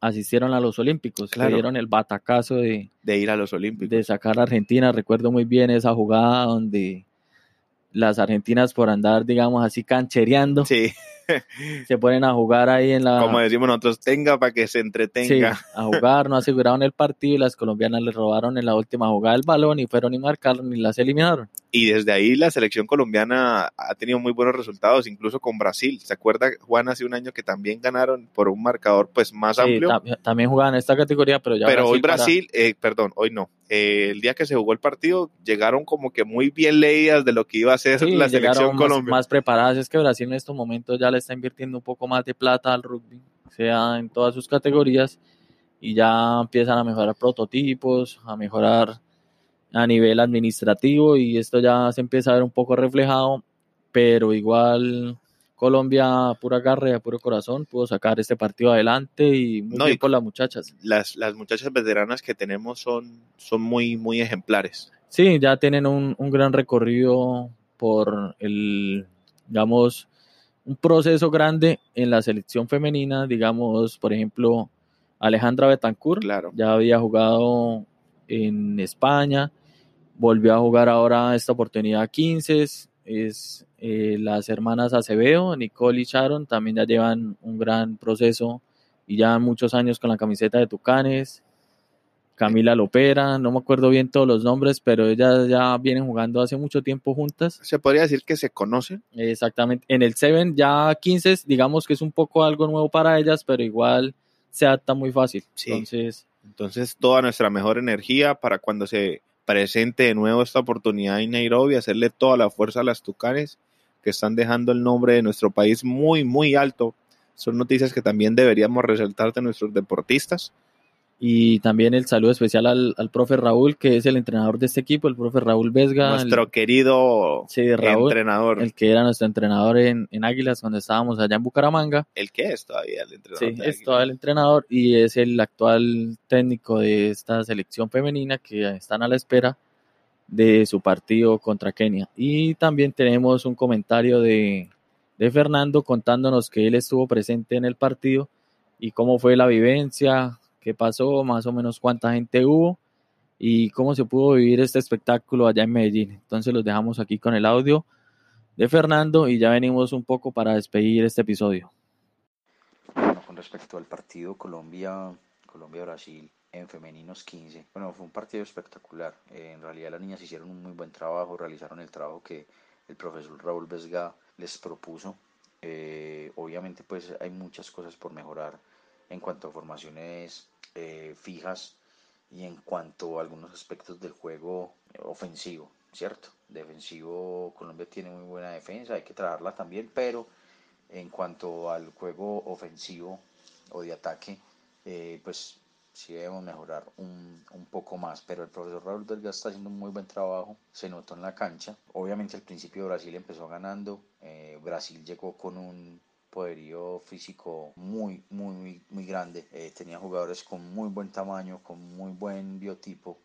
Speaker 1: asistieron a los Olímpicos, claro. dieron el batacazo de,
Speaker 2: de ir a los Olímpicos.
Speaker 1: De sacar a Argentina, recuerdo muy bien esa jugada donde las argentinas por andar, digamos así, canchereando,
Speaker 2: sí.
Speaker 1: se ponen a jugar ahí en la...
Speaker 2: Como decimos nosotros, tenga para que se entretenga.
Speaker 1: Sí, a jugar, no aseguraron el partido y las colombianas le robaron en la última jugada el balón y fueron y marcaron y las eliminaron.
Speaker 2: Y desde ahí la selección colombiana ha tenido muy buenos resultados, incluso con Brasil. ¿Se acuerda, Juan, hace un año que también ganaron por un marcador pues más
Speaker 1: sí,
Speaker 2: amplio?
Speaker 1: Tam también jugaban en esta categoría, pero ya
Speaker 2: Pero
Speaker 1: Brasil
Speaker 2: hoy Brasil, para... eh, perdón, hoy no. Eh, el día que se jugó el partido, llegaron como que muy bien leídas de lo que iba a hacer
Speaker 1: sí,
Speaker 2: la selección colombiana.
Speaker 1: Más preparadas. Es que Brasil en estos momentos ya le está invirtiendo un poco más de plata al rugby, sea en todas sus categorías, y ya empiezan a mejorar prototipos, a mejorar a nivel administrativo y esto ya se empieza a ver un poco reflejado, pero igual Colombia, pura garra puro corazón, pudo sacar este partido adelante y muy
Speaker 2: No,
Speaker 1: bien
Speaker 2: y-
Speaker 1: por las muchachas.
Speaker 2: Las, las muchachas veteranas que tenemos son, son muy, muy ejemplares.
Speaker 1: Sí, ya tienen un, un gran recorrido por el, digamos, un proceso grande en la selección femenina, digamos, por ejemplo, Alejandra Betancourt,
Speaker 2: Claro.
Speaker 1: ya había jugado en España, volvió a jugar ahora esta oportunidad 15, es eh, las hermanas Acevedo, Nicole y Sharon, también ya llevan un gran proceso y ya muchos años con la camiseta de Tucanes. Camila Lopera, no me acuerdo bien todos los nombres, pero ellas ya vienen jugando hace mucho tiempo juntas.
Speaker 2: Se podría decir que se conocen.
Speaker 1: Exactamente. En el Seven ya 15, digamos que es un poco algo nuevo para ellas, pero igual se adapta muy fácil.
Speaker 2: Sí.
Speaker 1: Entonces,
Speaker 2: Entonces, toda nuestra mejor energía para cuando se presente de nuevo esta oportunidad en Nairobi, hacerle toda la fuerza a las Tucanes que están dejando el nombre de nuestro país muy, muy alto. Son noticias que también deberíamos resaltar de nuestros deportistas.
Speaker 1: Y también el saludo especial al, al profe Raúl, que es el entrenador de este equipo, el profe Raúl Vesga, el-
Speaker 2: Nuestro querido
Speaker 1: sí, Raúl,
Speaker 2: entrenador.
Speaker 1: el que era nuestro entrenador en, en Águilas cuando estábamos allá en Bucaramanga.
Speaker 2: El que es todavía el entrenador.
Speaker 1: Sí,
Speaker 2: de
Speaker 1: es todavía el entrenador y es el actual técnico de esta selección femenina que están a la espera de su partido contra Kenia. Y también tenemos un comentario de, de Fernando contándonos que él estuvo presente en el partido y cómo fue la vivencia, qué pasó, más o menos cuánta gente hubo y cómo se pudo vivir este espectáculo allá en Medellín. Entonces los dejamos aquí con el audio de Fernando y ya venimos un poco para despedir este episodio.
Speaker 3: Bueno, con respecto al partido Colombia, Colombia-Brasil en femeninos 15, bueno, fue un partido espectacular. Eh, en realidad las niñas hicieron un muy buen trabajo, realizaron el trabajo que el profesor Raúl Vesga les propuso. Eh, obviamente pues hay muchas cosas por mejorar en cuanto a formaciones eh, fijas y en cuanto a algunos aspectos del juego ofensivo, ¿cierto? Defensivo, Colombia tiene muy buena defensa, hay que trabajarla también, pero en cuanto al juego ofensivo o de ataque, eh, pues sí debemos mejorar un, un poco más. Pero el profesor Raúl Delgado está haciendo un muy buen trabajo, se notó en la cancha. Obviamente al principio Brasil empezó ganando, eh, Brasil llegó con un poderío físico muy, muy, muy, muy grande. Eh, tenía jugadores con muy buen tamaño, con muy buen biotipo,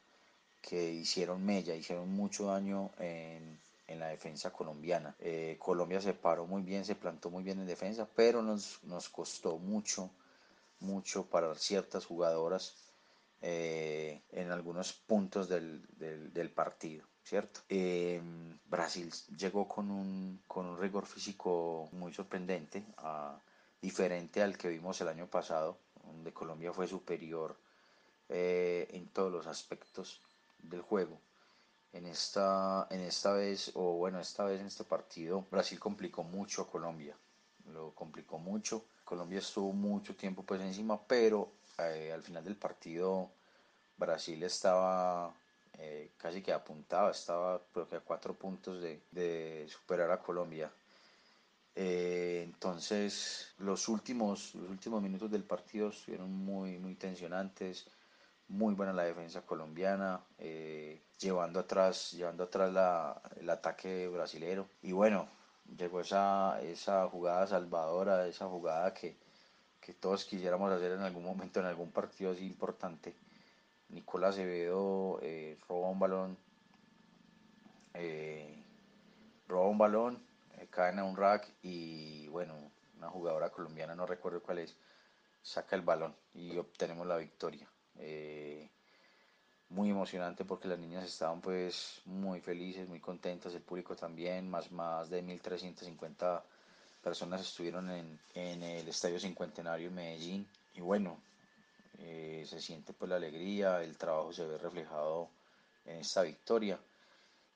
Speaker 3: que hicieron mella, hicieron mucho daño en, en la defensa colombiana. Eh, Colombia se paró muy bien, se plantó muy bien en defensa, pero nos, nos costó mucho, mucho para ciertas jugadoras eh, en algunos puntos del, del, del partido, ¿cierto? Eh, Brasil llegó con un, con un rigor físico muy sorprendente, ah, diferente al que vimos el año pasado, donde Colombia fue superior eh, en todos los aspectos del juego. en esta, en esta vez, o bueno, esta vez en este partido, Brasil complicó mucho a Colombia. Lo complicó mucho. Colombia estuvo mucho tiempo pues encima, pero eh, al final del partido Brasil estaba eh, casi que apuntado, estaba creo que a cuatro puntos de, superar a Colombia. Eh, entonces los últimos, los últimos minutos del partido estuvieron muy, muy tensionantes, muy buena la defensa colombiana, eh, llevando atrás, llevando atrás la, el ataque brasilero. Y bueno, llegó esa, esa jugada salvadora, esa jugada que, que todos quisiéramos hacer en algún momento, en algún partido así importante Nicolás Acevedo eh, roba un balón, eh, roba un balón, eh, cae en un rack y bueno, una jugadora colombiana, no recuerdo cuál es, saca el balón y obtenemos la victoria. muy emocionante porque las niñas estaban pues muy felices, muy contentas, el público también, más, más de 1350 personas estuvieron en, en el Estadio Cincuentenario en Medellín y bueno, eh, se siente pues la alegría, el trabajo se ve reflejado en esta victoria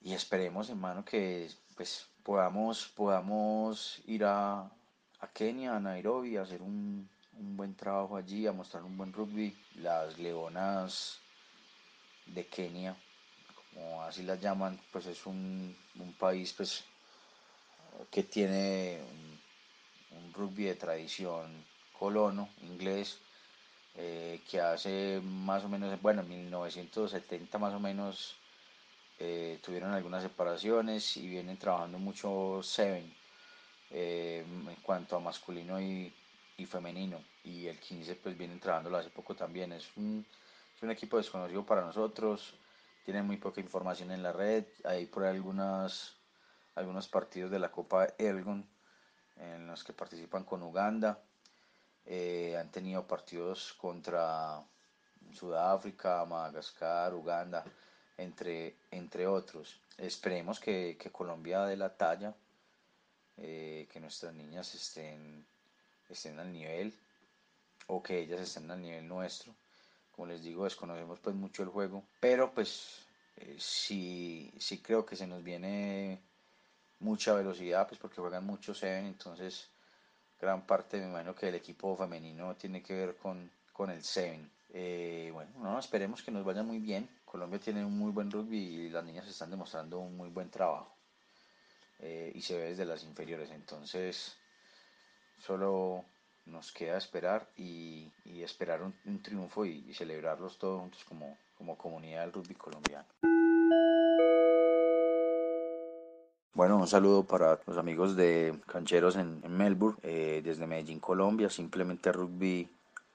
Speaker 3: y esperemos hermano que pues podamos, podamos ir a, a Kenia, a Nairobi, a hacer un, un buen trabajo allí, a mostrar un buen rugby. Las leonas de Kenia, como así las llaman, pues es un, un país pues que tiene un rugby de tradición colono, inglés, eh, que hace más o menos, bueno, en 1970 más o menos eh, tuvieron algunas separaciones y vienen trabajando mucho Seven eh, en cuanto a masculino y, y, femenino. Y el 15 pues vienen trabajando hace poco también. Es un, es un equipo desconocido para nosotros, tienen muy poca información en la red, hay por algunas, algunos partidos de la Copa Elgon en los que participan con Uganda eh, han tenido partidos contra Sudáfrica, Madagascar, Uganda, entre, entre otros. Esperemos que, Colombia dé la talla, eh, que nuestras niñas estén, estén al nivel o que ellas estén al nivel nuestro. Como les digo, desconocemos pues mucho el juego, pero pues eh, sí, sí creo que se nos viene mucha velocidad, pues porque juegan mucho Seven, entonces gran parte, me imagino que el equipo femenino tiene que ver con, con el Seven. Eh, bueno, no, esperemos que nos vaya muy bien. Colombia tiene un muy buen rugby y las niñas están demostrando un muy buen trabajo. Eh, y se ve desde las inferiores. Entonces, solo nos queda esperar y, esperar un, triunfo y, celebrarlos todos juntos como, como comunidad del rugby colombiano. Bueno, un saludo para los amigos de Cancheros en, Melbourne, eh, desde Medellín, Colombia, simplemente rugby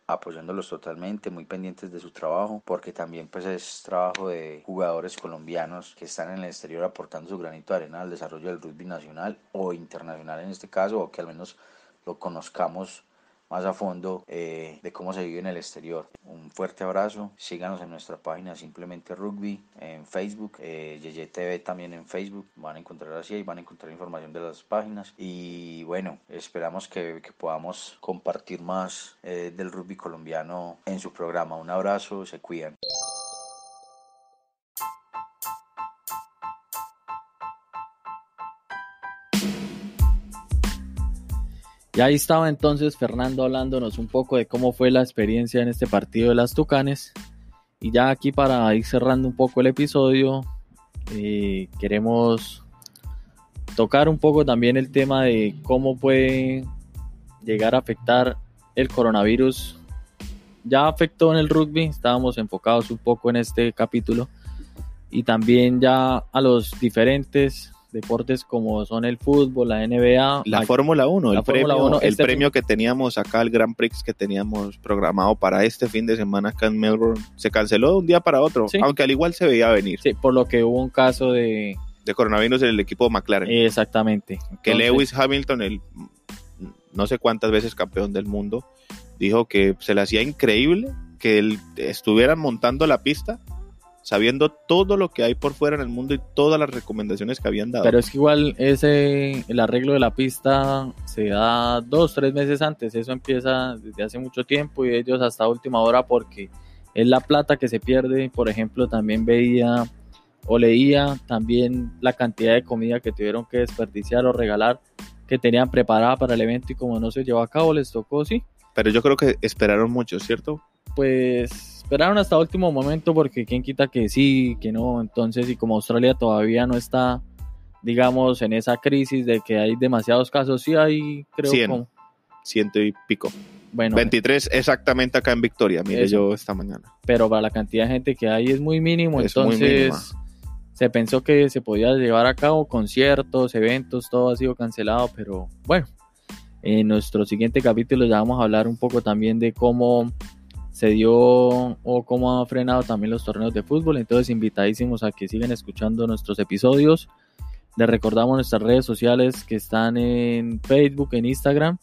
Speaker 3: apoyándolos totalmente, muy pendientes de su trabajo, porque también pues es trabajo de jugadores colombianos que están en el exterior aportando su granito de arena al desarrollo del rugby nacional o internacional en este caso, o que al menos lo conozcamos más a fondo eh, de cómo se vive en el exterior. Un fuerte abrazo, síganos en nuestra página Simplemente Rugby en Facebook, eh, TV también en Facebook, van a encontrar así y van a encontrar información de las páginas y bueno, esperamos que, podamos compartir más eh, del rugby colombiano en su programa. Un abrazo, se cuidan.
Speaker 1: Y ahí estaba entonces Fernando hablándonos un poco de cómo fue la experiencia en este partido de las Tucanes. Y ya aquí para ir cerrando un poco el episodio, eh, queremos tocar un poco también el tema de cómo puede llegar a afectar el coronavirus. Ya afectó en el rugby, estábamos enfocados un poco en este capítulo. Y también ya a los diferentes deportes como son el fútbol, la NBA.
Speaker 2: La Fórmula 1, el, premio, el este premio que teníamos acá, el Grand Prix que teníamos programado para este fin de semana acá en Melbourne, se canceló de un día para otro, aunque al igual se veía venir.
Speaker 1: Sí, por lo que hubo un caso de...
Speaker 2: De coronavirus en el equipo McLaren.
Speaker 1: Exactamente.
Speaker 2: Que Lewis Hamilton, el no sé cuántas veces campeón del mundo, dijo que se le hacía increíble que él estuvieran montando la pista sabiendo todo lo que hay por fuera en el mundo y todas las recomendaciones que habían dado.
Speaker 1: Pero es que igual ese, el arreglo de la pista se da dos, tres meses antes, eso empieza desde hace mucho tiempo y ellos hasta última hora porque es la plata que se pierde, por ejemplo, también veía o leía también la cantidad de comida que tuvieron que desperdiciar o regalar que tenían preparada para el evento y como no se llevó a cabo les tocó, sí.
Speaker 2: Pero yo creo que esperaron mucho, ¿cierto?
Speaker 1: Pues esperaron hasta último momento porque quién quita que sí, que no. Entonces, y como Australia todavía no está, digamos, en esa crisis de que hay demasiados casos, sí hay, creo,
Speaker 2: 100.
Speaker 1: como-
Speaker 2: Ciento y pico.
Speaker 1: bueno,
Speaker 2: 23 exactamente acá en Victoria, mire
Speaker 1: Eso.
Speaker 2: yo esta mañana.
Speaker 1: pero para la cantidad de gente que hay es muy mínimo,
Speaker 2: Es
Speaker 1: entonces se pensó que se podía llevar a cabo conciertos, eventos, todo ha sido cancelado, pero bueno, en nuestro siguiente capítulo ya vamos a hablar un poco también de cómo se dio o cómo ha frenado también los torneos de fútbol, entonces invitadísimos a que sigan escuchando nuestros episodios. Les recordamos nuestras redes sociales que están en Facebook, en Instagram,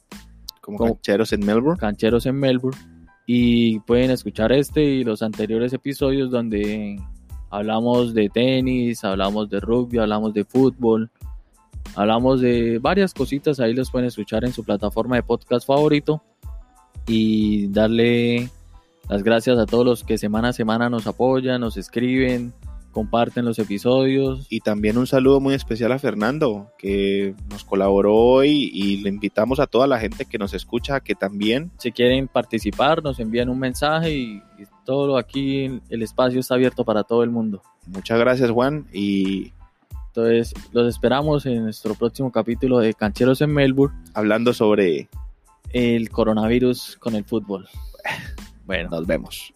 Speaker 2: Como
Speaker 1: Como-
Speaker 2: cancheros en Melbourne.
Speaker 1: Cancheros en Melbourne. Y pueden escuchar este y los anteriores episodios donde hablamos de tenis, hablamos de rugby, hablamos de fútbol, hablamos de varias cositas. Ahí los pueden escuchar en su plataforma de podcast favorito. Y darle las gracias a todos los que semana a semana nos apoyan, nos escriben, comparten los episodios.
Speaker 2: Y también un saludo muy especial a Fernando, que nos colaboró hoy y le invitamos a toda la gente que nos escucha que también
Speaker 1: Si quieren participar, nos envían un mensaje y, y todo aquí, el espacio está abierto para todo el mundo.
Speaker 2: Muchas gracias Juan y
Speaker 1: Entonces, los esperamos en nuestro próximo capítulo de Cancheros en Melbourne,
Speaker 2: hablando sobre
Speaker 1: el coronavirus con el fútbol. Bueno,
Speaker 2: nos vemos.